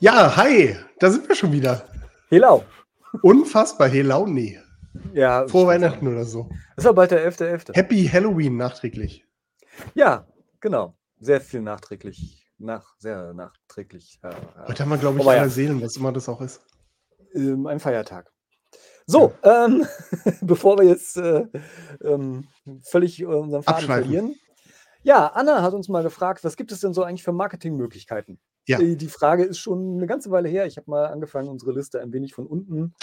Ja, hi, da sind wir schon wieder. Helau. Unfassbar, Helau, nee. Ja, Vor Weihnachten oder so. ist aber bald der 11.11. Happy Halloween nachträglich. Ja, genau. Sehr viel nachträglich. Nach, sehr nachträglich. Ja, ja. Heute haben wir, glaube ich, Aber ja. alle Seelen, was immer das auch ist. Ähm, ein Feiertag. So, ähm, bevor wir jetzt äh, ähm, völlig äh, unseren Faden verlieren. Ja, Anna hat uns mal gefragt, was gibt es denn so eigentlich für Marketingmöglichkeiten? Ja. Äh, Die Frage ist schon eine ganze Weile her. Ich habe mal angefangen, unsere Liste ein wenig von unten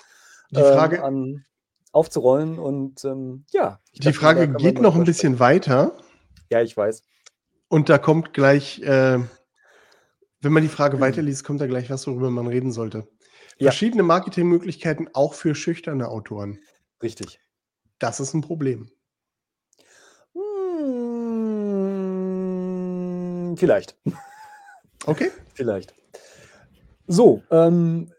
Die Frage, ähm, an, aufzurollen und ähm, ja. die Frage geht noch ein bisschen weiter. Ja, ich weiß. und da kommt gleich, äh, wenn man die. Frage weiterliest, kommt da gleich was, worüber man reden sollte. Ja. Verschiedene Marketingmöglichkeiten auch für schüchterne Autoren. Richtig. Das ist ein Problem. Hm, vielleicht. Okay? Vielleicht. So, ähm,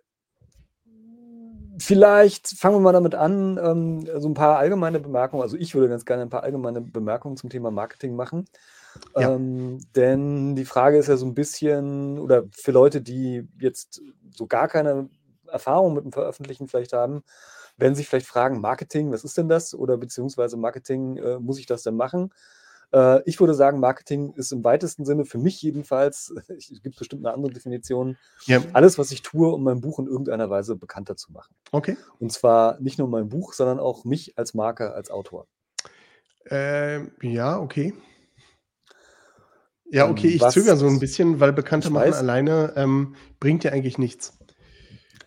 vielleicht fangen wir mal damit an, ähm, so ein paar allgemeine Bemerkungen. Also ich würde ganz gerne ein paar allgemeine Bemerkungen zum Thema Marketing machen. Ja. Ähm, denn die Frage ist ja so ein bisschen, oder für Leute, die jetzt so gar keine Erfahrung mit dem Veröffentlichen vielleicht haben, werden sich vielleicht fragen, Marketing, was ist denn das? Oder beziehungsweise Marketing, äh, muss ich das denn machen? Äh, ich würde sagen, Marketing ist im weitesten Sinne, für mich jedenfalls, es gibt bestimmt eine andere Definition, Ja. alles, was ich tue, um mein Buch in irgendeiner Weise bekannter zu machen. Okay. Und zwar nicht nur mein Buch, sondern auch mich als Marke, als Autor. Ähm, ja, okay. Ja, Ähm, okay, ich was- zögere so ein bisschen, weil bekannter Ich machen alleine ähm, bringt ja eigentlich nichts.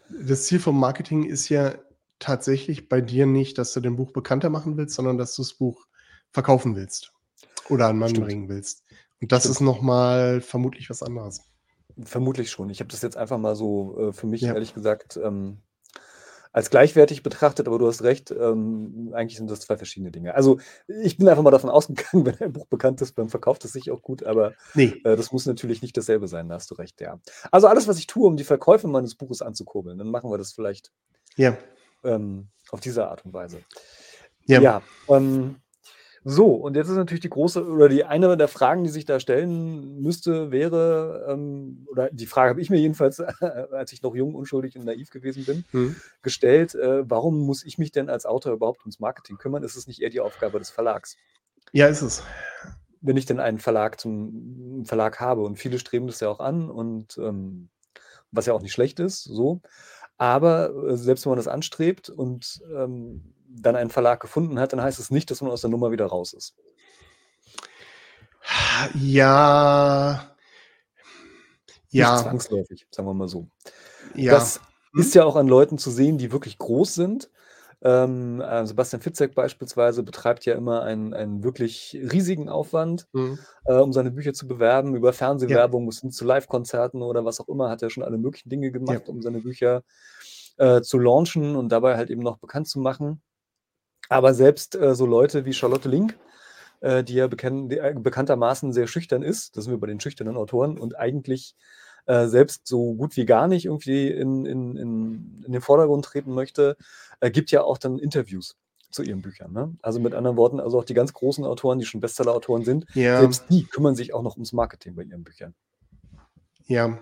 Das Ziel vom Marketing ist ja tatsächlich bei dir nicht, dass du dein Buch bekannter machen willst, sondern dass du das Buch verkaufen willst oder an Mann Stimmt. bringen willst. Und das Stimmt. ist nochmal vermutlich was anderes. Vermutlich schon. Ich habe das jetzt einfach mal so äh, für mich, Ja. ehrlich gesagt, ähm, als gleichwertig betrachtet, aber du hast recht, ähm, eigentlich sind das zwei verschiedene Dinge. Also ich bin einfach mal davon ausgegangen, wenn ein Buch bekannt ist, dann verkauft es sich auch gut, aber Nee, Äh, das muss natürlich nicht dasselbe sein, da hast du recht, ja. Also alles, was ich tue, um die Verkäufe meines Buches anzukurbeln, dann machen wir das vielleicht ja, ähm, auf diese Art und Weise. ja, Ja, ähm, so, und jetzt ist natürlich die große, oder die eine der Fragen, die sich da stellen müsste, wäre, ähm, oder die Frage habe ich mir jedenfalls, als ich noch jung, unschuldig und naiv gewesen bin, Hm. gestellt, äh, warum muss ich mich denn als Autor überhaupt ums Marketing kümmern? Ist es nicht eher die Aufgabe des Verlags? ja, ist es. wenn ich denn einen Verlag zum einen Verlag habe und viele streben das ja auch an und ähm, was ja auch nicht schlecht ist, so. Aber äh, selbst wenn man das anstrebt und ähm, dann einen Verlag gefunden hat, dann heißt es nicht, dass man aus der Nummer wieder raus ist. Ja, Nicht ja, zwangsläufig, sagen wir mal so. ja. Das Hm? ist ja auch an Leuten zu sehen, die wirklich groß sind. Ähm, äh, Sebastian Fitzek beispielsweise betreibt ja immer einen, einen wirklich riesigen Aufwand, Hm. äh, um seine Bücher zu bewerben, über Fernsehwerbung bis hin zu Live-Konzerten oder was auch immer, hat er schon alle möglichen Dinge gemacht, um seine Bücher äh, zu launchen und dabei halt eben noch bekannt zu machen. Aber selbst äh, so Leute wie Charlotte Link, äh, die ja bekenn, die, äh, bekanntermaßen sehr schüchtern ist, das sind wir bei den schüchternen Autoren, und eigentlich äh, selbst so gut wie gar nicht irgendwie in, in, in, in den Vordergrund treten möchte, äh, gibt ja auch dann Interviews zu ihren Büchern. Ne? Also mit anderen Worten, also auch die ganz großen Autoren, die schon Bestseller-Autoren sind, Ja. selbst die kümmern sich auch noch ums Marketing bei ihren Büchern. Ja.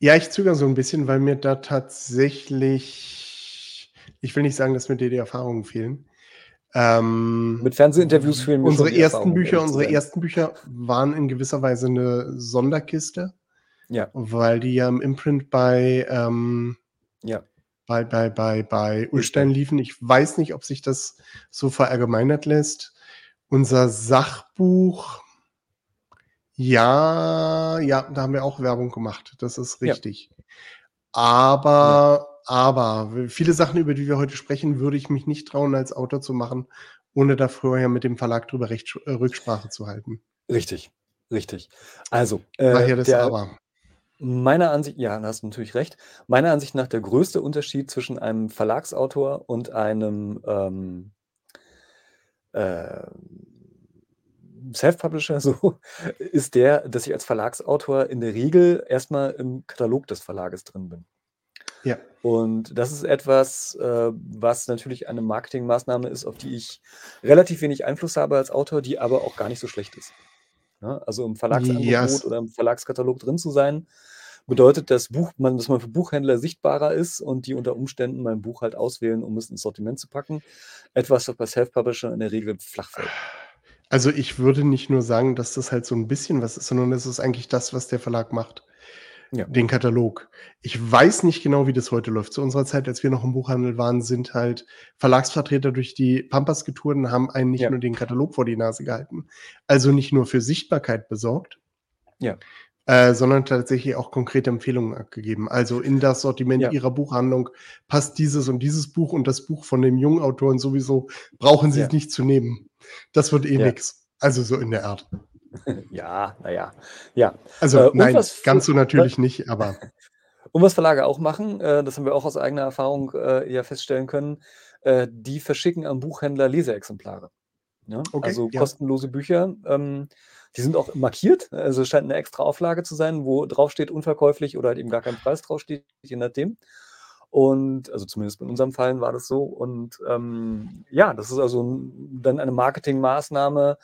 Ja, ich zögere so ein bisschen, weil mir da tatsächlich, ich will nicht sagen, dass mir dir die Erfahrungen fehlen. Ähm, Mit Fernsehinterviews fehlen mir unsere ersten Bücher, unsere ersten Bücher waren in gewisser Weise eine Sonderkiste, Ja, weil die ja im Imprint bei, ähm, ja. bei, bei, bei, bei Ulstein liefen. Ich weiß nicht, ob sich das so verallgemeinert lässt. Unser Sachbuch, ja, ja, da haben wir auch Werbung gemacht. Das ist Ja. richtig. Aber, aber, viele Sachen, über die wir heute sprechen, würde ich mich nicht trauen, als Autor zu machen, ohne da vorher mit dem Verlag drüber Recht, äh, Rücksprache zu halten. Richtig, richtig. Also, Daher äh, das der, Aber. meiner Ansicht, ja, da hast du natürlich recht. Meiner Ansicht nach der größte Unterschied zwischen einem Verlagsautor und einem ähm, äh, Self-Publisher so, ist der, dass ich als Verlagsautor in der Regel erstmal im Katalog des Verlages drin bin. Ja. Und das ist etwas, äh, was natürlich eine Marketingmaßnahme ist, auf die ich relativ wenig Einfluss habe als Autor, die aber auch gar nicht so schlecht ist. Ja, also im Verlagsangebot Yes. oder im Verlagskatalog drin zu sein, bedeutet, dass, Buch, man, dass man für Buchhändler sichtbarer ist und die unter Umständen mein Buch halt auswählen, um es ins Sortiment zu packen. Etwas, was bei Self-Publisher in der Regel flach fällt. Also ich würde nicht nur sagen, dass das halt so ein bisschen was ist, sondern es ist eigentlich das, was der Verlag macht. Ja. Den Katalog. Ich weiß nicht genau, wie das heute läuft. Zu unserer Zeit, als wir noch im Buchhandel waren, sind halt Verlagsvertreter durch die Pampas getourt und haben einen nicht ja. nur den Katalog vor die Nase gehalten. Also nicht nur für Sichtbarkeit besorgt, ja. Äh, sondern tatsächlich auch konkrete Empfehlungen abgegeben. Also in das Sortiment ja. ihrer Buchhandlung passt dieses und dieses Buch und das Buch von dem jungen Autoren sowieso brauchen sie es nicht zu nehmen. Das wird eh nix. Also so in der Art. Ja, naja. Ja. Also äh, nein, ganz so natürlich nicht, aber. Und was Verlage auch machen, äh, das haben wir auch aus eigener Erfahrung äh, ja feststellen können, äh, die verschicken am Buchhändler Leseexemplare. Ja? Okay, also ja. kostenlose Bücher. Ähm, die sind auch markiert, also es scheint eine extra Auflage zu sein, wo draufsteht unverkäuflich oder halt eben gar kein Preis draufsteht, je nachdem. Und also zumindest in unserem Fall war das so. Und ähm, ja, das ist also dann eine Marketingmaßnahme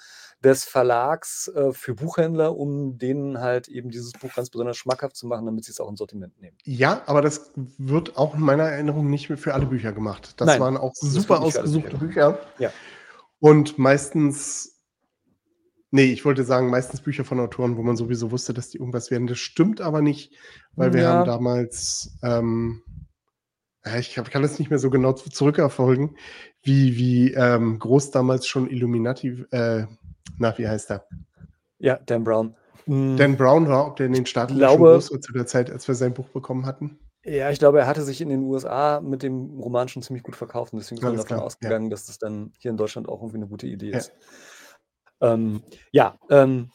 des Verlags äh, für Buchhändler, um denen halt eben dieses Buch ganz besonders schmackhaft zu machen, damit sie es auch ins Sortiment nehmen. Ja, aber das wird auch in meiner Erinnerung nicht mehr für alle Bücher gemacht. Das Nein, waren auch super ausgesuchte Bücher. Bücher. Ja. Und meistens Nee, ich wollte sagen, meistens Bücher von Autoren, wo man sowieso wusste, dass die irgendwas werden. Das stimmt aber nicht, weil wir ja. haben damals ähm, ich kann das nicht mehr so genau zurückerfolgen, wie, wie ähm, groß damals schon Illuminati, äh, na, wie heißt er? Ja, Dan Brown. Hm. Dan Brown war, ob der in den Staaten glaube, schon groß war zu der Zeit, als wir sein Buch bekommen hatten? Ja, ich glaube, er hatte sich in den USA mit dem Roman schon ziemlich gut verkauft und deswegen sind wir davon klar, ausgegangen, ja. dass das dann hier in Deutschland auch irgendwie eine gute Idee ist. Ja, ähm, ja ähm,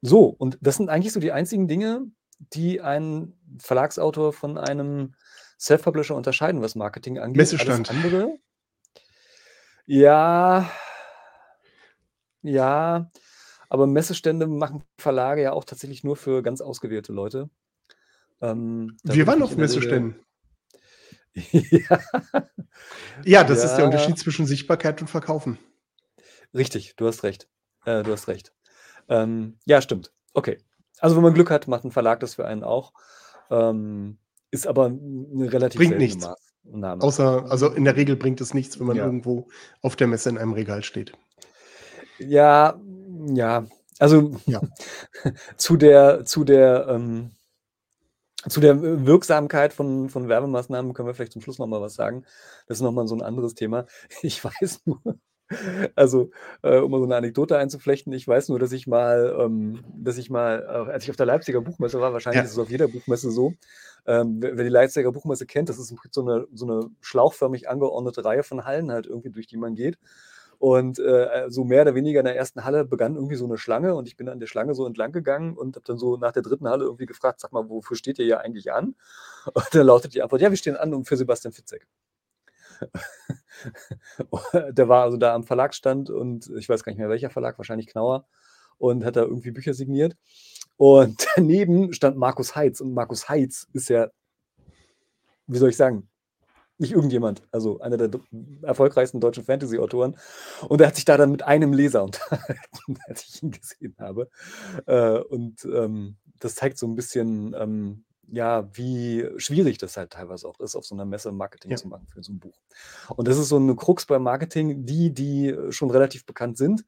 so, und das sind eigentlich so die einzigen Dinge, die ein Verlagsautor von einem Self-Publisher unterscheiden, was Marketing angeht. Messestand. Alles andere, ja, ja, aber Messestände machen Verlage ja auch tatsächlich nur für ganz ausgewählte Leute. Ähm, Wir waren auf Messeständen. ja. ja, das ja. ist der Unterschied zwischen Sichtbarkeit und Verkaufen. Richtig, du hast recht. Äh, du hast recht. Ähm, ja, stimmt. Okay. Also, wenn man Glück hat, macht ein Verlag das für einen auch. Ähm, ist aber eine relativ Bringt nichts. Maßnahme. Außer, also in der Regel bringt es nichts, wenn man ja. irgendwo auf der Messe in einem Regal steht. Ja, ja. Also ja. zu der, zu der, ähm, zu der Wirksamkeit von, von Werbemaßnahmen können wir vielleicht zum Schluss nochmal was sagen. Das ist nochmal so ein anderes Thema. Ich weiß nur, also, äh, um mal so eine Anekdote einzuflechten, ich weiß nur, dass ich mal, ähm, dass ich mal, äh, als ich auf der Leipziger Buchmesse war, wahrscheinlich ja. ist es auf jeder Buchmesse so, ähm, wer, wer, die Leipziger Buchmesse kennt, das ist so eine, so eine schlauchförmig angeordnete Reihe von Hallen halt irgendwie, durch die man geht. Und äh, so mehr oder weniger in der ersten Halle begann irgendwie so eine Schlange und ich bin an der Schlange so entlang gegangen und habe dann so nach der dritten Halle irgendwie gefragt, sag mal, wofür steht ihr ja eigentlich an? Und dann lautet die Antwort, ja, wir stehen an um für Sebastian Fitzek. der war also da am Verlagsstand und ich weiß gar nicht mehr welcher Verlag, wahrscheinlich Knauer, und hat da irgendwie Bücher signiert. Und daneben stand Markus Heitz und Markus Heitz ist ja, wie soll ich sagen, nicht irgendjemand, also einer der erfolgreichsten deutschen Fantasy-Autoren. Und er hat sich da dann mit einem Leser unterhalten, als ich ihn gesehen habe. Äh, und ähm, das zeigt so ein bisschen, ähm, ja, wie schwierig das halt teilweise auch ist, auf so einer Messe Marketing ja. zu machen für so ein Buch. Und das ist so eine Krux beim Marketing, die, die schon relativ bekannt sind,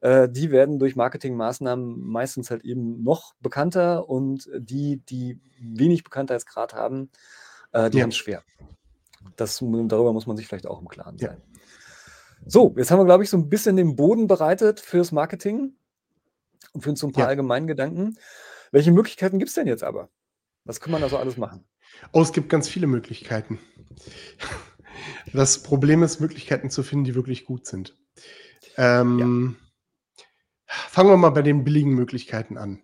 äh, die werden durch Marketingmaßnahmen meistens halt eben noch bekannter und die, die wenig Bekanntheitsgrad haben, äh, die ja. haben es schwer. Das, darüber muss man sich vielleicht auch im Klaren sein. Ja. So, jetzt haben wir, glaube ich, so ein bisschen den Boden bereitet fürs Marketing und für uns so ein paar ja. allgemeinen Gedanken. Welche Möglichkeiten gibt es denn jetzt aber? Was kann man da so alles machen? Oh, es gibt ganz viele Möglichkeiten. Das Problem ist, Möglichkeiten zu finden, die wirklich gut sind. Ähm. Fangen wir mal bei den billigen Möglichkeiten an.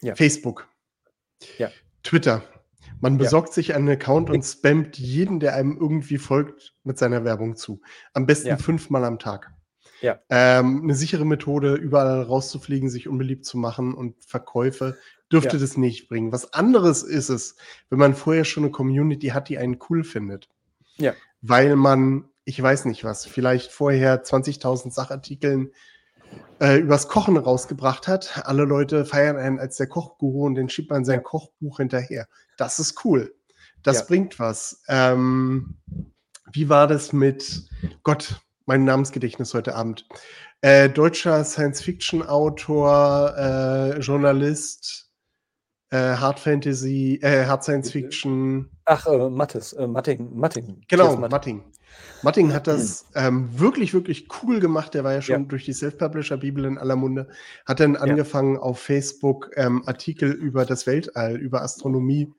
Ja. Facebook. Ja. Twitter. Man besorgt ja. sich einen Account und spammt jeden, der einem irgendwie folgt, mit seiner Werbung zu. Am besten fünfmal am Tag. Ja. Ähm, eine sichere Methode, überall rauszufliegen, sich unbeliebt zu machen und Verkäufe dürfte das nicht bringen. Was anderes ist es, wenn man vorher schon eine Community hat, die einen cool findet. Weil man, ich weiß nicht was, vielleicht vorher 20.000 Sachartikeln äh, übers Kochen rausgebracht hat. Alle Leute feiern einen als der Kochguru und den schiebt man sein Kochbuch hinterher. Das ist cool. Das ja. bringt was. Ähm, wie war das mit Gott, mein Namensgedächtnis heute Abend? Äh, deutscher Science-Fiction-Autor, äh, Journalist, äh, Hard Fantasy, äh, Hard Science Fiction. Ach, äh, Mattes, äh, Matting, Matting. Genau, Matting. Matting hat das ähm, wirklich, wirklich cool gemacht. Der war ja schon ja. durch die Self-Publisher-Bibel in aller Munde. Hat dann angefangen, ja. auf Facebook ähm, Artikel über das Weltall, über Astronomie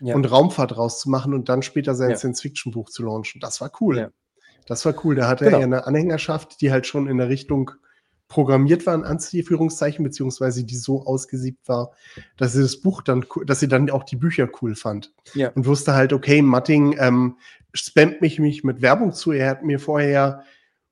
ja. und Raumfahrt rauszumachen und dann später sein Science-Fiction-Buch zu launchen. Das war cool. Das war cool. Da hatte genau. er eine Anhängerschaft, die halt schon in der Richtung programmiert war, in Anführungszeichen, beziehungsweise die so ausgesiebt war, dass sie das Buch dann, dass sie dann auch die Bücher cool fand. Ja. Und wusste halt, okay, Matting ähm, spammt mich, mich mit Werbung zu. Er hat mir vorher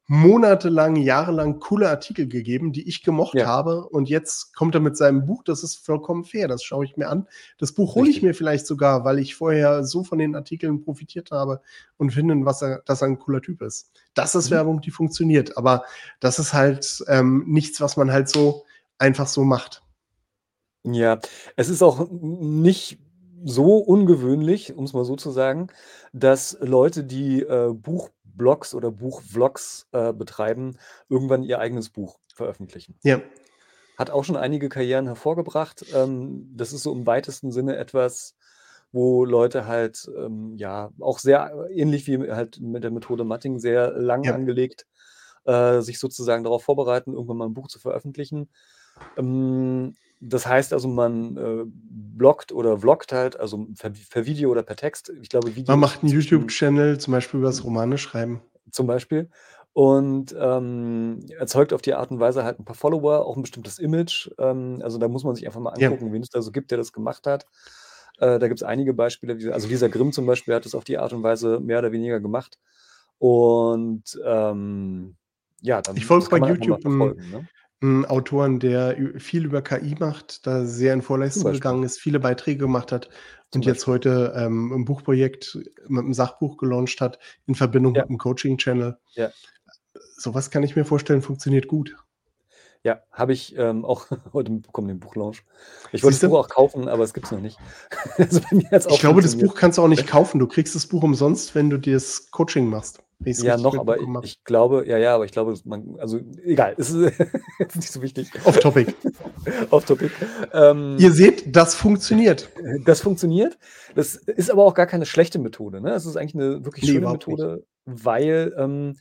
monatelang, jahrelang coole Artikel gegeben, die ich gemocht ja. habe. Und jetzt kommt er mit seinem Buch, das ist vollkommen fair, das schaue ich mir an. Das Buch hole ich mir vielleicht sogar, weil ich vorher so von den Artikeln profitiert habe und finde, was er, dass er ein cooler Typ ist. Das ist mhm. Werbung, die funktioniert. Aber das ist halt ähm, nichts, was man halt so einfach so macht. Ja, es ist auch nicht so ungewöhnlich, um es mal so zu sagen, dass Leute, die äh, Buch Blogs oder Buchvlogs äh, betreiben, irgendwann ihr eigenes Buch veröffentlichen. Ja. Hat auch schon einige Karrieren hervorgebracht. Ähm, das ist so im weitesten Sinne etwas, wo Leute halt, ähm, ja, auch sehr ähnlich wie halt mit der Methode Matting, sehr lang ja. angelegt, äh, sich sozusagen darauf vorbereiten, irgendwann mal ein Buch zu veröffentlichen. Ähm, das heißt also, man äh, bloggt oder vloggt halt, also per, per, Video oder per Text. Ich glaube, Video. Man macht einen YouTube-Channel, zum Beispiel über das Romane schreiben. Zum Beispiel. Und ähm, erzeugt auf die Art und Weise halt ein paar Follower, auch ein bestimmtes Image. Ähm, also da muss man sich einfach mal angucken, ja. wen es da so gibt, der das gemacht hat. Äh, da gibt es einige Beispiele. Also Lisa Grimm zum Beispiel hat das auf die Art und Weise mehr oder weniger gemacht. Und ähm, ja, dann ich folge bei YouTube folgen, ne? 'n Autoren, der viel über KI macht, da sehr in Vorleistung gegangen ist, viele Beiträge gemacht hat und jetzt heute, ähm, 'n Buchprojekt mit einem Sachbuch gelauncht hat in Verbindung Ja. mit 'm Coaching-Channel. Ja. So kann ich mir vorstellen, funktioniert gut. Ja, habe ich, ähm, auch heute mitbekommen, den Buchlaunch. Ich wollte das Buch auch kaufen, aber es gibt es noch nicht. Also, Ich glaube, das Buch kannst du auch nicht kaufen. Du kriegst das Buch umsonst, wenn du dir das Coaching machst. Ja, noch, aber ich, ich glaube, ja, ja, aber ich glaube, man, also egal, es ist, nicht so wichtig. Off Topic. Off Topic. Ähm, Ihr seht, das funktioniert. Das funktioniert. Das ist aber auch gar keine schlechte Methode. Ne? Es ist eigentlich eine wirklich nee, schöne Methode, nicht. weil ähm,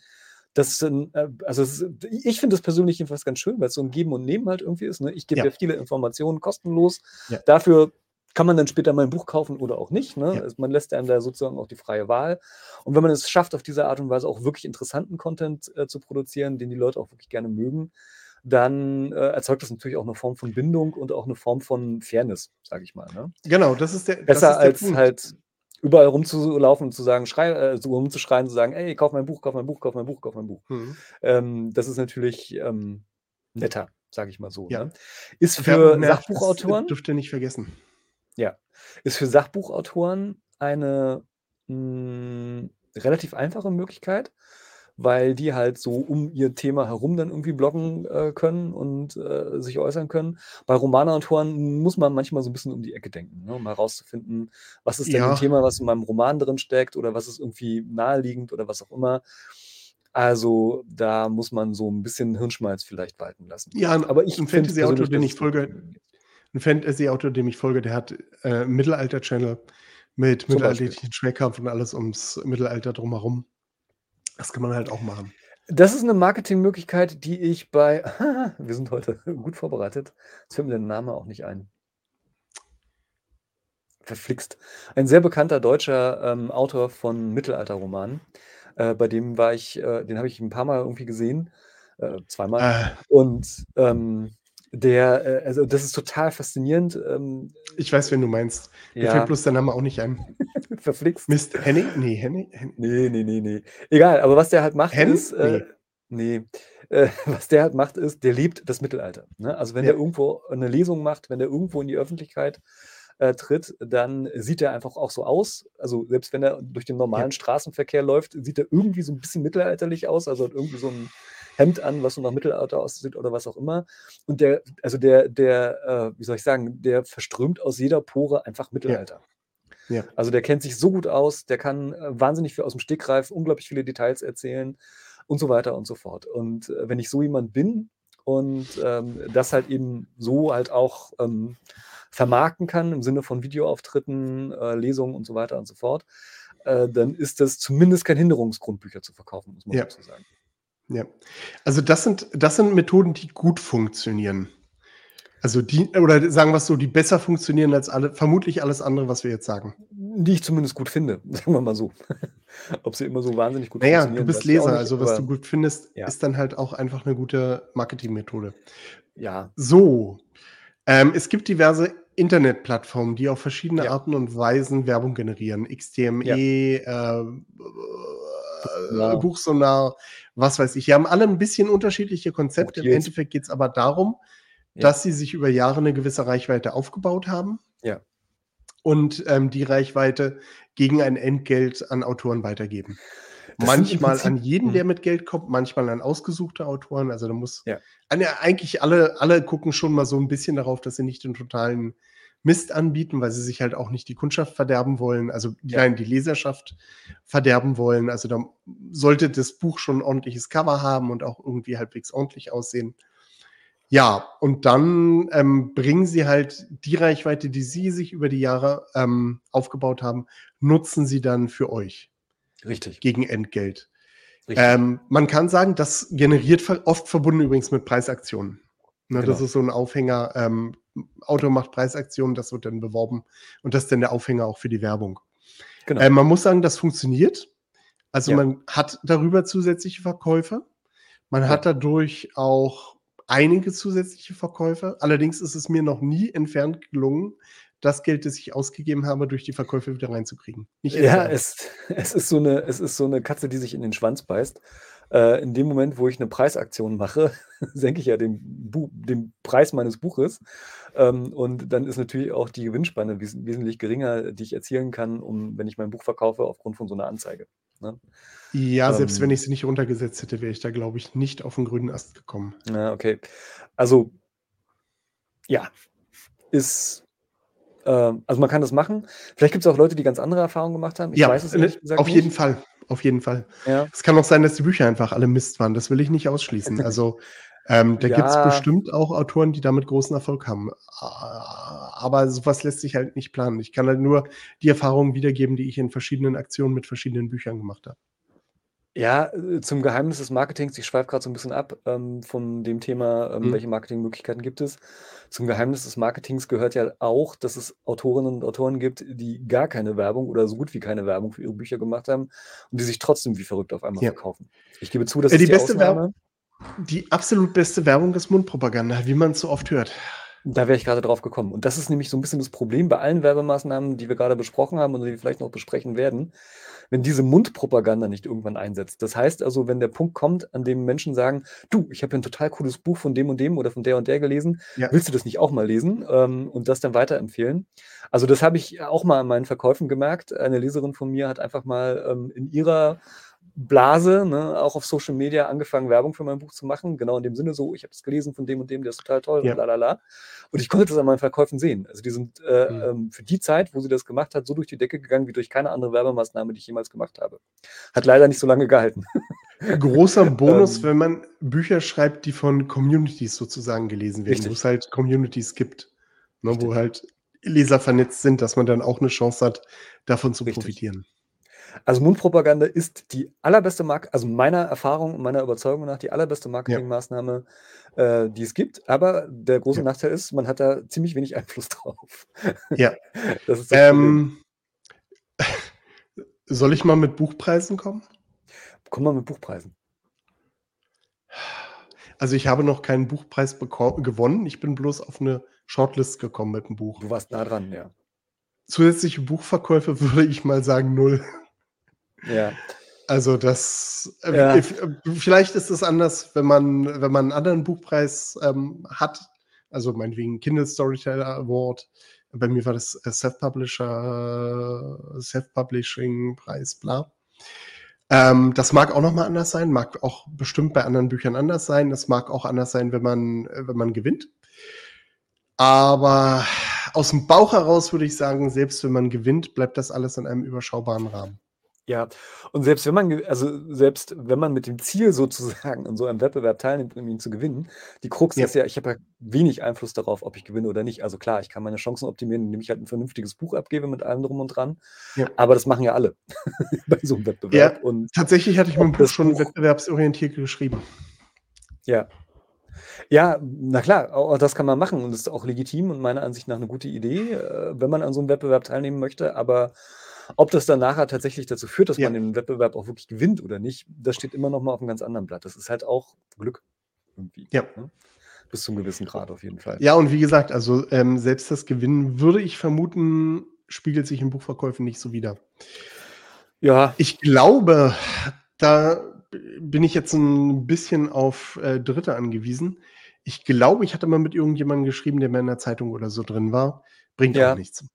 das, äh, also ist, ich finde das persönlich jedenfalls ganz schön, weil es so ein Geben und Nehmen halt irgendwie ist. Ne? Ich gebe ja. ja viele Informationen kostenlos. Ja. Dafür kann man dann später mal ein Buch kaufen oder auch nicht. Ne? Ja. Also man lässt einem da sozusagen auch die freie Wahl. Und wenn man es schafft, auf diese Art und Weise auch wirklich interessanten Content äh, zu produzieren, den die Leute auch wirklich gerne mögen, dann äh, erzeugt das natürlich auch eine Form von Bindung und auch eine Form von Fairness, sage ich mal. Ne? Genau, das ist der Besser ist der als Punkt. halt überall rumzulaufen und zu sagen, schrei, äh, so rumzuschreien, zu sagen, ey, kauf mein Buch, kauf mein Buch, kauf mein Buch, kauf mein Buch. Mhm. Ähm, das ist natürlich ähm, netter, sage ich mal so. Ja. Ne? Ist für Sachbuchautoren. Das dürft ihr nicht vergessen. Ja. Ist für Sachbuchautoren eine mh, hm, relativ einfache Möglichkeit, weil die halt so um ihr Thema herum dann irgendwie bloggen äh, können und äh, sich äußern können. Bei Romanautoren muss man manchmal so ein bisschen um die Ecke denken, ne, um herauszufinden, was ist denn ja. ein Thema, was in meinem Roman drin steckt oder was ist irgendwie naheliegend oder was auch immer. Also da muss man so ein bisschen Hirnschmalz vielleicht walten lassen. Ja, aber ich ein Fantasy-Autor, den ich folge, ein Fantasy-Autor, dem ich folge, der hat äh, Mittelalter-Channel mit mittelalterlichen Schwerkampf und alles ums Mittelalter drumherum. Das kann man halt auch machen. Das ist eine Marketingmöglichkeit, die ich bei wir sind heute gut vorbereitet. Jetzt fällt mir der Name auch nicht ein. Verflixt. Ein sehr bekannter deutscher ähm, Autor von Mittelalterromanen. Äh, bei dem war ich, äh, den habe ich ein paar Mal irgendwie gesehen. Äh, zweimal. Äh. Und ähm, der, äh, also das ist total faszinierend. Ähm, ich weiß, wen du meinst. Mir ja. fällt bloß der Name auch nicht ein. Verflixt. Mist, Henning? Nee, Henning? Nee, nee, nee, nee. Egal, aber was der halt macht Hen? ist. Äh, nee. nee. Äh, was der halt macht, ist, der liebt das Mittelalter. Ne? Also wenn ja. der irgendwo eine Lesung macht, wenn der irgendwo in die Öffentlichkeit äh, tritt, dann sieht er einfach auch so aus. Also selbst wenn er durch den normalen ja. Straßenverkehr läuft, sieht er irgendwie so ein bisschen mittelalterlich aus. Also hat irgendwie so ein Hemd an, was so nach Mittelalter aussieht oder was auch immer. Und der, also der, der, äh, wie soll ich sagen, der verströmt aus jeder Pore einfach Mittelalter. Ja. ja. Also der kennt sich so gut aus, der kann äh, wahnsinnig viel aus dem Stegreif, unglaublich viele Details erzählen und so weiter und so fort. Und äh, wenn ich so jemand bin und ähm, das halt eben so halt auch ähm, vermarkten kann im Sinne von Videoauftritten, äh, Lesungen und so weiter und so fort, äh, dann ist das zumindest kein Hinderungsgrund, Bücher zu verkaufen, muss man ja. so sagen. Ja, also das sind, das sind Methoden, die gut funktionieren. Also die, oder sagen wir es so, die besser funktionieren als alle, vermutlich alles andere, was wir jetzt sagen. Die ich zumindest gut finde, sagen wir mal so. Ob sie immer so wahnsinnig gut naja, funktionieren. Naja, du bist Leser, nicht, also was du gut findest, ja. ist dann halt auch einfach eine gute Marketingmethode. Ja. So. Ähm, es gibt diverse Internetplattformen, die auf verschiedene ja. Arten und Weisen Werbung generieren. XTME, ja. äh, Buchsonar. Buchsonar, was weiß ich. Die haben alle ein bisschen unterschiedliche Konzepte. Im Endeffekt geht es aber darum, ja. dass sie sich über Jahre eine gewisse Reichweite aufgebaut haben. Ja. Und ähm, die Reichweite gegen ein Entgelt an Autoren weitergeben. Das manchmal an jeden, der hm. mit Geld kommt, manchmal an ausgesuchte Autoren. Also da muss ja. eigentlich alle, alle gucken schon mal so ein bisschen darauf, dass sie nicht den totalen Mist anbieten, weil sie sich halt auch nicht die Kundschaft verderben wollen, also ja. nein, die Leserschaft verderben wollen. Also da sollte das Buch schon ein ordentliches Cover haben und auch irgendwie halbwegs ordentlich aussehen. Ja, und dann ähm, bringen sie halt die Reichweite, die sie sich über die Jahre ähm, aufgebaut haben, nutzen sie dann für euch. Richtig. Gegen Entgelt. Ähm, man kann sagen, das generiert oft verbunden übrigens mit Preisaktionen. Ne, genau. Das ist so ein Aufhänger. Ähm, Auto macht Preisaktionen, das wird dann beworben und das ist dann der Aufhänger auch für die Werbung. Genau. Äh, man muss sagen, das funktioniert. Also ja. man hat darüber zusätzliche Verkäufe. Man ja. hat dadurch auch einige zusätzliche Verkäufe. Allerdings ist es mir noch nie entfernt gelungen, das Geld, das ich ausgegeben habe, durch die Verkäufe wieder reinzukriegen. Nicht ja, es, es, ist so eine, es ist so eine Katze, die sich in den Schwanz beißt. Äh, in dem Moment, wo ich eine Preisaktion mache, senke ich ja den, Bu den Preis meines Buches. Ähm, und dann ist natürlich auch die Gewinnspanne wes wesentlich geringer, die ich erzielen kann, um, wenn ich mein Buch verkaufe, aufgrund von so einer Anzeige. Ne? Ja, ähm, selbst wenn ich sie nicht runtergesetzt hätte, wäre ich da, glaube ich, nicht auf den grünen Ast gekommen. Ja, okay. Also, ja, ist. Äh, also, man kann das machen. Vielleicht gibt es auch Leute, die ganz andere Erfahrungen gemacht haben. Ich ja, weiß es nicht. Auf jeden nicht. Fall. Auf jeden Fall. Ja. Es kann auch sein, dass die Bücher einfach alle Mist waren. Das will ich nicht ausschließen. Also, ähm, da ja. gibt es bestimmt auch Autoren, die damit großen Erfolg haben. Aber sowas lässt sich halt nicht planen. Ich kann halt nur die Erfahrungen wiedergeben, die ich in verschiedenen Aktionen mit verschiedenen Büchern gemacht habe. Ja, äh, zum Geheimnis des Marketings, ich schweife gerade so ein bisschen ab, ähm, von dem Thema, ähm, Mhm. welche Marketingmöglichkeiten gibt es. Zum Geheimnis des Marketings gehört ja auch, dass es Autorinnen und Autoren gibt, die gar keine Werbung oder so gut wie keine Werbung für ihre Bücher gemacht haben und die sich trotzdem wie verrückt auf einmal Ja. verkaufen. Ich gebe zu, das Äh, ist die die beste Werbung die absolut beste Werbung ist Mundpropaganda, wie man es so oft hört. Da wäre ich gerade drauf gekommen. Und das ist nämlich so ein bisschen das Problem bei allen Werbemaßnahmen, die wir gerade besprochen haben und die wir vielleicht noch besprechen werden wenn diese Mundpropaganda nicht irgendwann einsetzt. Das heißt also, wenn der Punkt kommt, an dem Menschen sagen, du, ich habe ein total cooles Buch von dem und dem oder von der und der gelesen, ja. willst du das nicht auch mal lesen ähm, und das dann weiterempfehlen? Also das habe ich auch mal an meinen Verkäufen gemerkt. Eine Leserin von mir hat einfach mal ähm, in ihrer Blase, ne, auch auf Social Media angefangen, Werbung für mein Buch zu machen. Genau in dem Sinne so, ich habe es gelesen von dem und dem, der ist total toll ja. und lalala. Und ich konnte das an meinen Verkäufen sehen. Also die sind äh, mhm. ähm, für die Zeit, wo sie das gemacht hat, so durch die Decke gegangen wie durch keine andere Werbemaßnahme, die ich jemals gemacht habe. Hat leider nicht so lange gehalten. Großer Bonus, ähm, wenn man Bücher schreibt, die von Communities sozusagen gelesen werden, wo es halt Communities gibt, ne, wo halt Leser vernetzt sind, dass man dann auch eine Chance hat, davon zu richtig. profitieren. Also Mundpropaganda ist die allerbeste Mark also meiner Erfahrung und meiner Überzeugung nach die allerbeste Marketingmaßnahme, äh, die es gibt. Aber der große Ja. Nachteil ist, man hat da ziemlich wenig Einfluss drauf. Ja. Das ist das Ähm, soll ich mal mit Buchpreisen kommen? Komm mal mit Buchpreisen. Also, ich habe noch keinen Buchpreis gewonnen. Ich bin bloß auf eine Shortlist gekommen mit dem Buch. Du warst nah dran, ja. Zusätzliche Buchverkäufe würde ich mal sagen, null. Ja. Also das äh, ja. Äh, vielleicht ist es anders, wenn man, wenn man einen anderen Buchpreis ähm, hat, also meinetwegen Kindle Storyteller Award. Bei mir war das Self-Publisher, Self-Publishing-Preis, bla. Ähm, das mag auch nochmal anders sein, mag auch bestimmt bei anderen Büchern anders sein. Das mag auch anders sein, wenn man, äh, wenn man gewinnt. Aber aus dem Bauch heraus würde ich sagen, selbst wenn man gewinnt, bleibt das alles in einem überschaubaren Rahmen. Ja, und selbst wenn man also, selbst wenn man mit dem Ziel sozusagen an so einem Wettbewerb teilnimmt, um ihn zu gewinnen, die Krux Ja. ist ja, ich habe ja wenig Einfluss darauf, ob ich gewinne oder nicht. Also klar, ich kann meine Chancen optimieren, indem ich halt ein vernünftiges Buch abgebe mit allem drum und dran, Ja. aber das machen ja alle bei so einem Ja, Und tatsächlich hatte ich mein Buch schon Buch wettbewerbsorientiert geschrieben. Ja. Ja, na klar, auch das kann man machen und das ist auch legitim und meiner Ansicht nach eine gute Idee, äh, wenn man an so einem Wettbewerb teilnehmen möchte, aber ob das dann nachher tatsächlich dazu führt, dass ja. man den Wettbewerb auch wirklich gewinnt oder nicht, das steht immer noch mal auf einem ganz anderen Blatt. Das ist halt auch Glück irgendwie. Ja. Ne? Bis zum gewissen Grad auf jeden Fall. Ja, und wie gesagt, also ähm, selbst das Gewinnen würde ich vermuten, spiegelt sich in Buchverkäufen nicht so wieder. Ja. Ich glaube, da bin ich jetzt ein bisschen auf äh, Dritte angewiesen. Ich glaube, ich hatte mal mit irgendjemandem geschrieben, der mehr in der Zeitung oder so drin war. Bringt ja. auch nichts.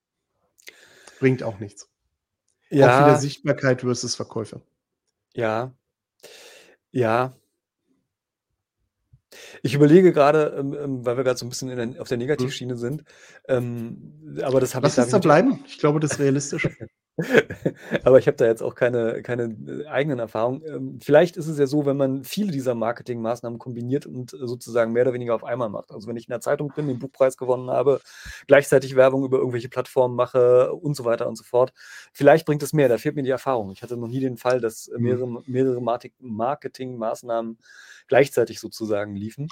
Bringt auch nichts. Ja. Auch wieder Sichtbarkeit versus Verkäufe. Ja. Ja. Ich überlege gerade, ähm, ähm, weil wir gerade so ein bisschen der, auf der mhm. Negativschiene sind, ähm, aber das habe ich Lass uns da bleiben. Ich glaube, das ist realistisch. Aber ich habe da jetzt auch keine, keine äh, eigenen Erfahrungen. Ähm, vielleicht ist es ja so, wenn man viele dieser Marketingmaßnahmen kombiniert und äh, sozusagen mehr oder weniger auf einmal macht. Also wenn ich in der Zeitung bin, den Buchpreis gewonnen habe, gleichzeitig Werbung über irgendwelche Plattformen mache und so weiter und so fort. Vielleicht bringt es mehr, da fehlt mir die Erfahrung. Ich hatte noch nie den Fall, dass äh, mhm. mehrere, mehrere Marketingmaßnahmen gleichzeitig sozusagen liefen.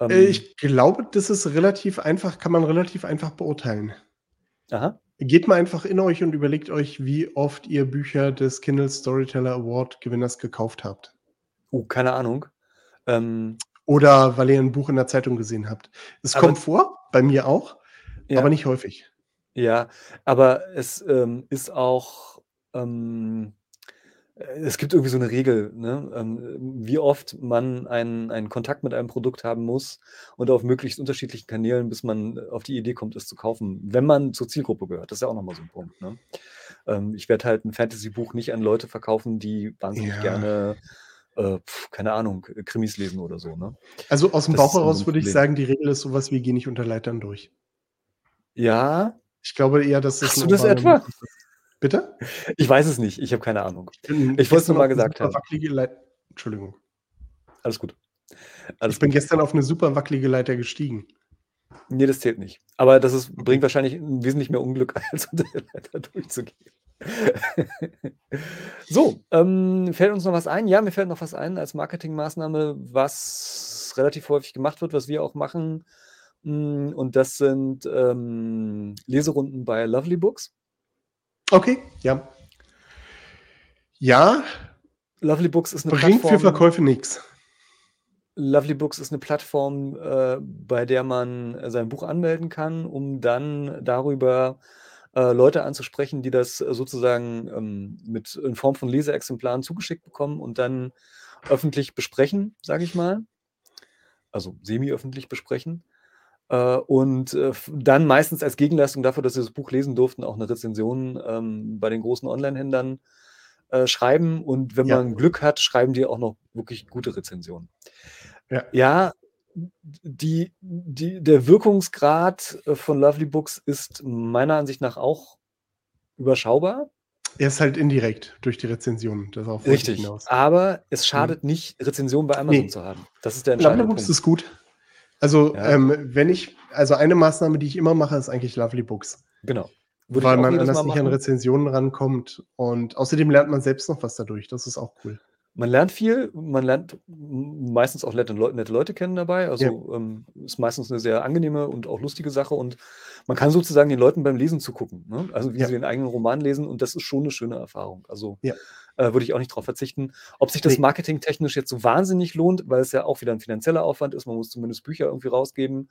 Ähm, ich glaube, das ist relativ einfach, kann man relativ einfach beurteilen. Aha. Geht mal einfach in euch und überlegt euch, wie oft ihr Bücher des Kindle Storyteller Award Gewinners gekauft habt. Oh, keine Ahnung. Ähm, Oder weil ihr ein Buch in der Zeitung gesehen habt. Es kommt vor, bei mir auch, ja. aber nicht häufig. Ja, aber es ähm, ist auch, ähm, es gibt irgendwie so eine Regel, ne? Ähm, wie oft man einen einen Kontakt mit einem Produkt haben muss und auf möglichst unterschiedlichen Kanälen, bis man auf die Idee kommt, es zu kaufen, wenn man zur Zielgruppe gehört. Das ist ja auch noch mal so ein Punkt, ne? Ähm, ich werde halt ein Fantasy-Buch nicht an Leute verkaufen, die wahnsinnig Ja. gerne, äh, keine Ahnung, Krimis lesen oder so, ne? Also, aus dem Bauch heraus würde ich sagen, die Regel ist sowas wie: „Geh nicht unter Leitern durch.“ Ja? Ich glaube eher, dass das Hast du das etwa? Bitte? Ich weiß es nicht, ich habe keine Ahnung. Ich wollte es nur mal gesagt haben. Entschuldigung. Alles gut. Alles ich bin gut. gestern auf eine super wackelige Leiter gestiegen. Nee, das zählt nicht. Aber das ist, bringt wahrscheinlich wesentlich mehr Unglück, als unter der Leiter durchzugehen. so, ähm, fällt uns noch was ein? Ja, mir fällt noch was ein als Marketingmaßnahme, was relativ häufig gemacht wird, was wir auch machen. Mm, und das sind ähm, Leserunden bei Lovely Books. Okay, ja. Ja. Lovely Books ist eine Bringt Plattform. für Verkäufe nichts. Lovely Books ist eine Plattform, äh, bei der man äh, sein Buch anmelden kann, um dann darüber äh, Leute anzusprechen, die das sozusagen ähm, mit in Form von Leseexemplaren zugeschickt bekommen und dann öffentlich besprechen, sage ich mal. Also semi-öffentlich besprechen. Äh, und äh, dann meistens als Gegenleistung dafür, dass sie das Buch lesen durften, auch eine Rezension ähm, bei den großen Online-Händlern äh, schreiben. Und wenn ja. man Glück hat, schreiben die auch noch wirklich gute Rezensionen. Ja, ja die, die, der Wirkungsgrad von Lovely Books ist meiner Ansicht nach auch überschaubar. Er ist halt indirekt durch die Rezensionen. Das auch Richtig. Hinaus. Aber es schadet mhm. nicht, Rezensionen bei Amazon nee. zu haben. Das ist der entscheidende Lovely Books ist gut. Also, ja. ähm, wenn ich, also eine Maßnahme, die ich immer mache, ist eigentlich Lovely Books. Genau. Würde weil man anders nicht an Rezensionen rankommt. Und außerdem lernt man selbst noch was dadurch. Das ist auch cool. Man lernt viel, man lernt meistens auch nette, Leute, nette Leute kennen dabei. Also ja. ähm, ist meistens eine sehr angenehme und auch lustige Sache. Und man kann sozusagen den Leuten beim Lesen zugucken. Ne? Also wie ja. sie den eigenen Roman lesen. Und das ist schon eine schöne Erfahrung. Also ja äh, würde ich auch nicht darauf verzichten. Ob sich das marketingtechnisch jetzt so wahnsinnig lohnt, weil es ja auch wieder ein finanzieller Aufwand ist, man muss zumindest Bücher irgendwie rausgeben.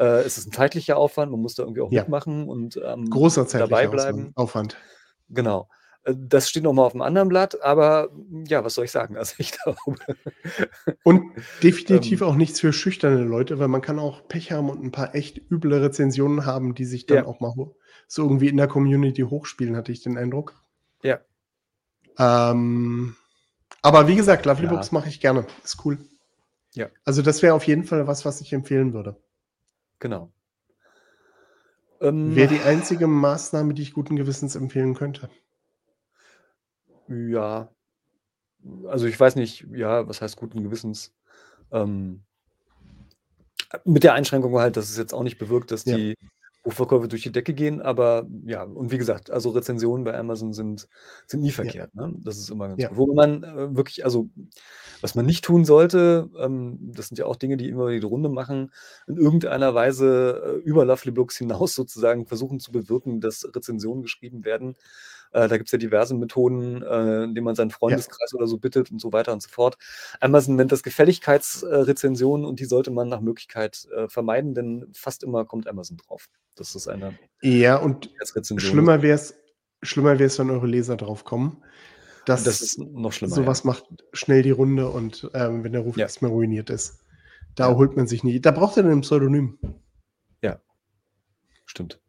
Äh, es ist ein zeitlicher Aufwand, man muss da irgendwie auch ja. mitmachen und ähm, Großer dabei bleiben. Aufwand. Genau. Äh, das steht nochmal auf einem anderen Blatt, aber ja, was soll ich sagen? Also ich glaube. Und definitiv ähm, auch nichts für schüchterne Leute, weil man kann auch Pech haben und ein paar echt üble Rezensionen haben, die sich dann ja. auch mal so irgendwie in der Community hochspielen, hatte ich den Eindruck. Ja, ähm, Aber wie gesagt, Lovely ja. Books mache ich gerne. Ist cool. Ja. Also das wäre auf jeden Fall was, was ich empfehlen würde. Genau. Ähm, wäre die einzige Maßnahme, die ich guten Gewissens empfehlen könnte. Ja. Also ich weiß nicht, ja, was heißt guten Gewissens? Ähm, mit der Einschränkung halt, dass es jetzt auch nicht bewirkt, dass ja. die Buchverkäufe durch die Decke gehen, aber ja, und wie gesagt, also Rezensionen bei Amazon sind, sind nie verkehrt. Ja. Ne? Das ist immer ganz ja. gut. Wo man äh, wirklich, also was man nicht tun sollte, ähm, das sind ja auch Dinge, die immer die Runde machen, in irgendeiner Weise äh, über Lovely Books hinaus sozusagen versuchen zu bewirken, dass Rezensionen geschrieben werden, äh, da gibt es ja diverse Methoden, äh, indem man seinen Freundeskreis ja. oder so bittet und so weiter und so fort. Amazon nennt das Gefälligkeitsrezensionen und die sollte man nach Möglichkeit äh, vermeiden, denn fast immer kommt Amazon drauf. Das ist eine Ja, und schlimmer wäre es, schlimmer wäre es, wenn eure Leser drauf kommen. Das, das ist noch schlimmer. Sowas ja. macht schnell die Runde und ähm, wenn der Ruf ja. erstmal ruiniert ist, da ja. holt man sich nie. Da braucht er dann ein Pseudonym. Ja. Stimmt.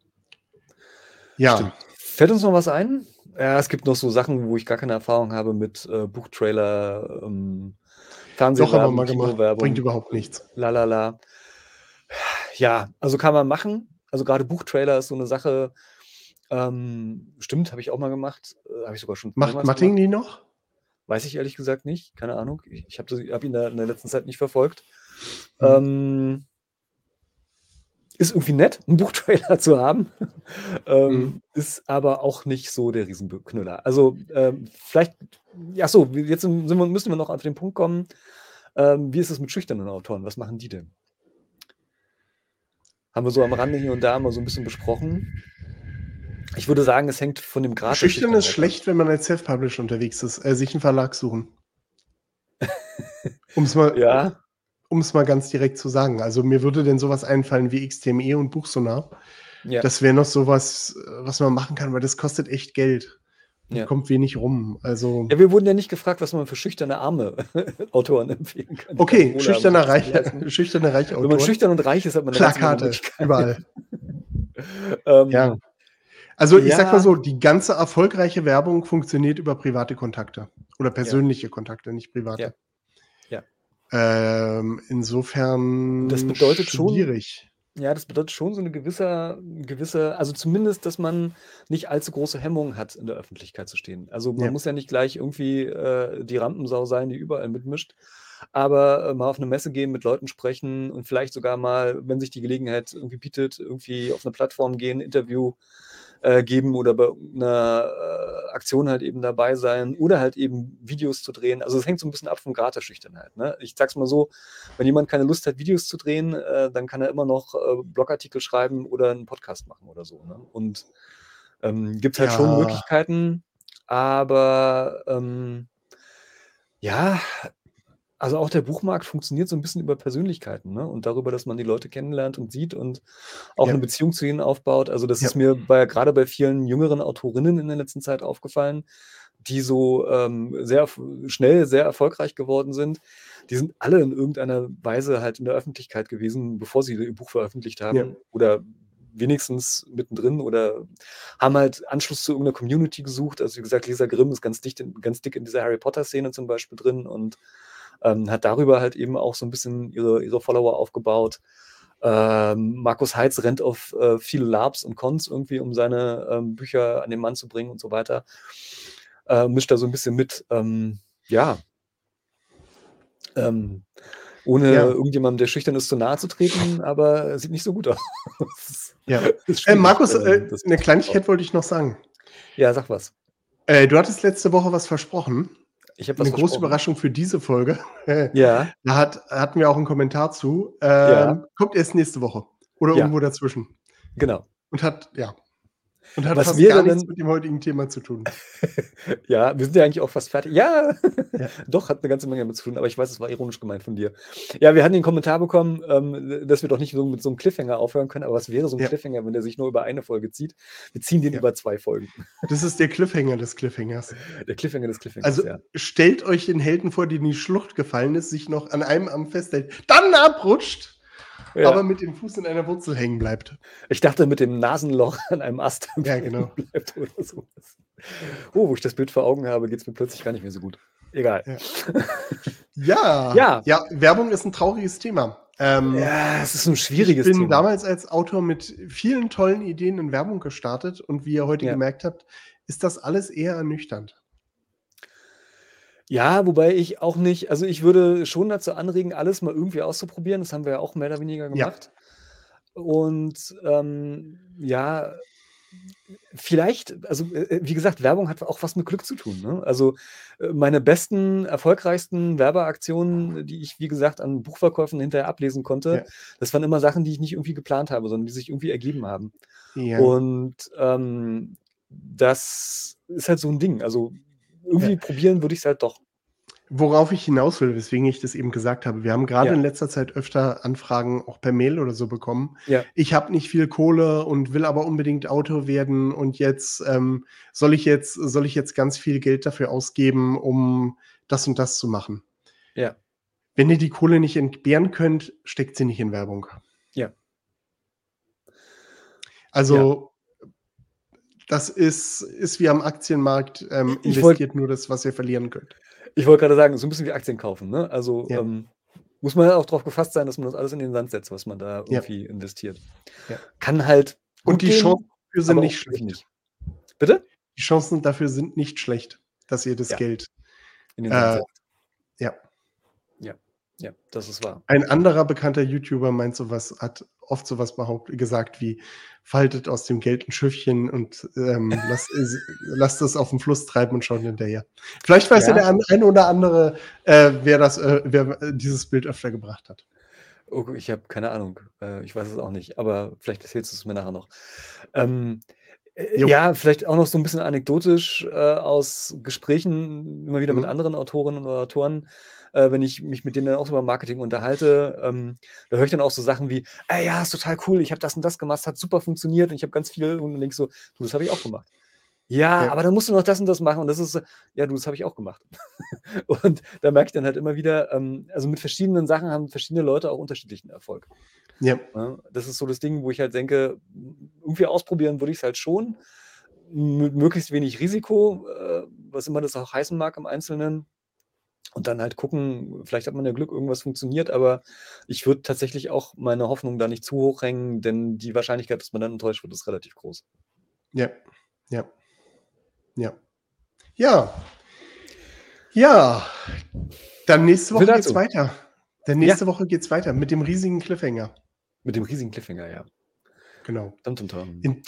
Ja. Stimmt. Fällt uns noch was ein? Ja, es gibt noch so Sachen, wo ich gar keine Erfahrung habe mit äh, Buchtrailer, ähm, mal gemacht. Bringt überhaupt nichts. Lalala. Ja, also kann man machen. Also gerade Buchtrailer ist so eine Sache. Ähm, stimmt, habe ich auch mal gemacht. Äh, habe ich sogar schon. Macht Matting die noch? Weiß ich ehrlich gesagt nicht. Keine Ahnung. Ich, ich habe hab ihn da in der letzten Zeit nicht verfolgt. Hm. Ähm, ist irgendwie nett, einen Buchtrailer zu haben, ähm, mhm. ist aber auch nicht so der Riesenknüller. Also ähm, vielleicht, ja so, jetzt wir, müssen wir noch auf den Punkt kommen, ähm, wie ist es mit schüchternen Autoren? Was machen die denn? Haben wir so am Rande hier und da mal so ein bisschen besprochen. Ich würde sagen, es hängt von dem Grad. Schüchtern ist schlecht, wenn man als Self-Publisher unterwegs ist, äh, sich einen Verlag suchen. um es mal ja mal ganz direkt zu sagen. Also mir würde denn sowas einfallen wie XTME und Buchsonar. Ja. Das wäre noch sowas, was man machen kann, weil das kostet echt Geld. Ja. Kommt wenig rum. Also ja, wir wurden ja nicht gefragt, was man für schüchterne arme Autoren empfehlen kann. Okay, schüchterne, reich, schüchterne reiche Autoren. Wenn man schüchtern und reich ist, hat man eine Plakate, überall. ähm, ja. Also ich ja. sag mal so, die ganze erfolgreiche Werbung funktioniert über private Kontakte oder persönliche Kontakte, nicht private. Ähm, insofern das bedeutet schwierig. Schon, ja, das bedeutet schon so eine gewisse, gewisse, also zumindest, dass man nicht allzu große Hemmungen hat, in der Öffentlichkeit zu stehen. Also man ja. muss ja nicht gleich irgendwie äh, die Rampensau sein, die überall mitmischt, aber äh, mal auf eine Messe gehen, mit Leuten sprechen und vielleicht sogar mal, wenn sich die Gelegenheit irgendwie bietet, irgendwie auf eine Plattform gehen, Interview äh, geben oder bei einer äh, Aktion halt eben dabei sein oder halt eben Videos zu drehen. Also es hängt so ein bisschen ab vom Grad der Schüchternheit. Ne? Ich sag's mal so, wenn jemand keine Lust hat, Videos zu drehen, äh, dann kann er immer noch äh, Blogartikel schreiben oder einen Podcast machen oder so. Ne? Und ähm, gibt halt ja. schon Möglichkeiten, aber ähm, ja, also auch der Buchmarkt funktioniert so ein bisschen über Persönlichkeiten, ne? Und darüber, dass man die Leute kennenlernt und sieht und auch Ja. 'ne Beziehung zu ihnen aufbaut. Also, das Ja. ist mir bei gerade bei vielen jüngeren Autorinnen in der letzten Zeit aufgefallen, die so, ähm, sehr schnell sehr erfolgreich geworden sind. Die sind alle in irgendeiner Weise halt in der Öffentlichkeit gewesen, bevor sie ihr Buch veröffentlicht Ja. haben oder wenigstens mittendrin oder haben halt Anschluss zu irgendeiner Community gesucht. Also, wie gesagt, Lisa Grimm ist ganz dicht in ganz dick in dieser Harry Potter-Szene zum Beispiel drin und ähm, hat darüber halt eben auch so ein bisschen ihre, ihre Follower aufgebaut. Ähm, Markus Heitz rennt auf äh, viele Labs und Cons irgendwie, um seine ähm, Bücher an den Mann zu bringen und so weiter. Äh, mischt da so ein bisschen mit. Ähm, ja. Ähm, ohne ja. irgendjemandem, der schüchtern ist, zu nahe zu treten, aber sieht nicht so gut aus. ja. Äh, Markus, äh, eine Kleinigkeit wollte ich noch sagen. Ja, sag was. Äh, du hattest letzte Woche was versprochen. Ich habe eine große Überraschung für diese Folge. Ja. da hat, hatten wir auch einen Kommentar zu. Ähm, ja. Kommt erst nächste Woche oder ja. irgendwo dazwischen. Genau. Und hat, ja, und hat Was fast gar nichts mit dem heutigen Thema zu tun. ja, wir sind ja eigentlich auch fast fertig. Ja, ja. doch, hat eine ganze Menge damit zu tun, aber ich weiß, es war ironisch gemeint von dir. Ja, wir hatten den Kommentar bekommen, ähm, dass wir doch nicht so mit so einem Cliffhanger aufhören können, aber was wäre so ein ja. Cliffhanger, wenn der sich nur über eine Folge zieht? Wir ziehen den ja. über zwei Folgen. Das ist der Cliffhanger des Cliffhangers. Der Cliffhanger des Cliffhangers, Also stellt euch den Helden vor, der in die Schlucht gefallen ist, sich noch an einem Arm festhält, dann abrutscht ja. aber mit dem Fuß in einer Wurzel hängen bleibt. Ich dachte mit dem Nasenloch an einem Ast ja, genau. bleibt oder sowas. Oh, wo ich das Bild vor Augen habe, geht es mir plötzlich gar nicht mehr so gut. Egal. Ja. ja. ja. Werbung ist ein trauriges Thema. Ähm, ja, es ist ein schwieriges Thema. Ich bin Thema. damals als Autor mit vielen tollen Ideen in Werbung gestartet und wie ihr heute ja. gemerkt habt, ist das alles eher ernüchternd. Ja, wobei ich auch nicht, also ich würde schon dazu anregen, alles mal irgendwie auszuprobieren. Das haben wir ja auch mehr oder weniger gemacht. Ja. Und ähm, ja, vielleicht, also äh, äh, wie gesagt, Werbung hat auch was mit Glück zu tun. Ne? Also äh, meine besten, erfolgreichsten Werbeaktionen, die ich, wie gesagt, an Buchverkäufen hinterher ablesen konnte, ja. das waren immer Sachen, die ich nicht irgendwie geplant habe, sondern die sich irgendwie ergeben haben. Ja. Und ähm, das ist halt so ein Ding. Also irgendwie ja. probieren würde ich es halt doch. Worauf ich hinaus will, weswegen ich das eben gesagt habe, wir haben gerade ja. in letzter Zeit öfter Anfragen auch per Mail oder so bekommen. Ja. Ich habe nicht viel Kohle und will aber unbedingt Autor werden und jetzt ähm, soll ich jetzt soll ich jetzt ganz viel Geld dafür ausgeben, um das und das zu machen. Ja. Wenn ihr die Kohle nicht entbehren könnt, steckt sie nicht in Werbung. Ja. Also ja. das ist, ist wie am Aktienmarkt, ähm, investiert nur das, was ihr verlieren könnt. Ich wollte gerade sagen, so ein bisschen wie Aktien kaufen. Ne? Also ja. ähm, muss man ja auch darauf gefasst sein, dass man das alles in den Sand setzt, was man da irgendwie ja. investiert. Ja. Kann halt. Und die Chancen dafür sind nicht schlecht. Nicht. Bitte? Die Chancen dafür sind nicht schlecht, dass ihr das Geld in den Sand äh, setzt. Ja. Ja. Das ist wahr. Ein anderer bekannter YouTuber meint sowas, hat oft sowas behauptet, gesagt wie, faltet aus dem Geld ein Schiffchen und ähm, lasst, lasst es auf dem Fluss treiben und schaut hinterher. Vielleicht weiß ja, ja der eine oder andere, äh, wer, das, äh, wer dieses Bild öfter gebracht hat. Oh, ich habe keine Ahnung. Äh, ich weiß es auch nicht, aber vielleicht erzählst du es mir nachher noch. Ähm, ja, vielleicht auch noch so ein bisschen anekdotisch äh, aus Gesprächen immer wieder mhm. mit anderen Autorinnen und Autoren äh, wenn ich mich mit denen dann auch über Marketing unterhalte, ähm, da höre ich dann auch so Sachen wie, ey, ja, ist total cool, ich habe das und das gemacht, hat super funktioniert und ich habe ganz viel und dann denke so, du, das habe ich auch gemacht. Ja, ja, aber dann musst du noch das und das machen und das ist, ja, du, das habe ich auch gemacht. und da merke ich dann halt immer wieder, ähm, also mit verschiedenen Sachen haben verschiedene Leute auch unterschiedlichen Erfolg. Ja. ja. Das ist so das Ding, wo ich halt denke, irgendwie ausprobieren würde ich es halt schon, mit möglichst wenig Risiko, äh, was immer das auch heißen mag im Einzelnen. Und dann halt gucken, vielleicht hat man ja Glück, irgendwas funktioniert, aber ich würde tatsächlich auch meine Hoffnung da nicht zu hoch hängen, denn die Wahrscheinlichkeit, dass man dann enttäuscht wird, ist relativ groß. Ja, ja, ja. Ja. Ja. Dann nächste Woche geht's weiter. Dann nächste ja. Woche geht's weiter mit dem riesigen Cliffhanger. Mit dem riesigen Cliffhanger, ja. Genau. Dum, dum, dum. In,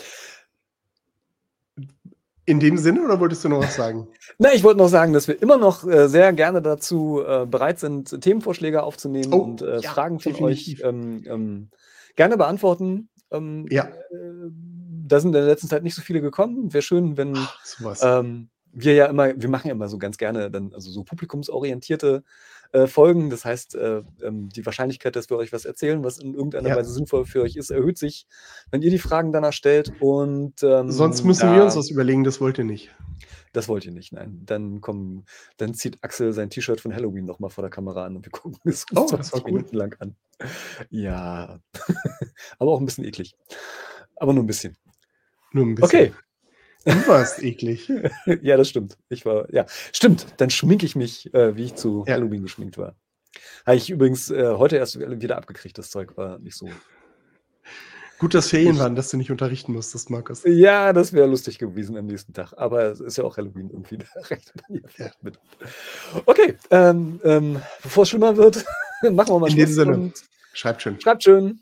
in dem Sinne oder wolltest du noch was sagen? Na, ich wollte noch sagen, dass wir immer noch äh, sehr gerne dazu äh, bereit sind, Themenvorschläge aufzunehmen oh, und äh, ja, Fragen von definitiv. euch ähm, ähm, gerne beantworten. Ähm, ja. Äh, da sind in der letzten Zeit nicht so viele gekommen. Wäre schön, wenn Ach, wir ja immer, wir machen ja immer so ganz gerne dann also so publikumsorientierte äh, Folgen. Das heißt, äh, ähm, die Wahrscheinlichkeit, dass wir euch was erzählen, was in irgendeiner ja. Weise sinnvoll für euch ist, erhöht sich, wenn ihr die Fragen danach stellt. Und ähm, sonst müssen da, wir uns was überlegen. Das wollt ihr nicht. Das wollt ihr nicht, nein. Dann kommen, dann zieht Axel sein T-Shirt von Halloween nochmal vor der Kamera an und wir gucken es uns oh, 20 Minuten lang an. Ja, aber auch ein bisschen eklig. Aber nur ein bisschen. Nur ein bisschen. Okay. Du warst eklig. ja, das stimmt. Ich war, ja, stimmt. Dann schminke ich mich, äh, wie ich zu ja. Halloween geschminkt war. Habe ich übrigens äh, heute erst wieder abgekriegt. Das Zeug war nicht so. Gut, dass Ferien ich, waren, dass du nicht unterrichten musstest, Markus. Ja, das wäre lustig gewesen am nächsten Tag. Aber es ist ja auch Halloween irgendwie. Da ja. mit. Okay, ähm, ähm, bevor es schlimmer wird, machen wir mal In Schluss. Sinne. Schreibt schön. Schreibt schön.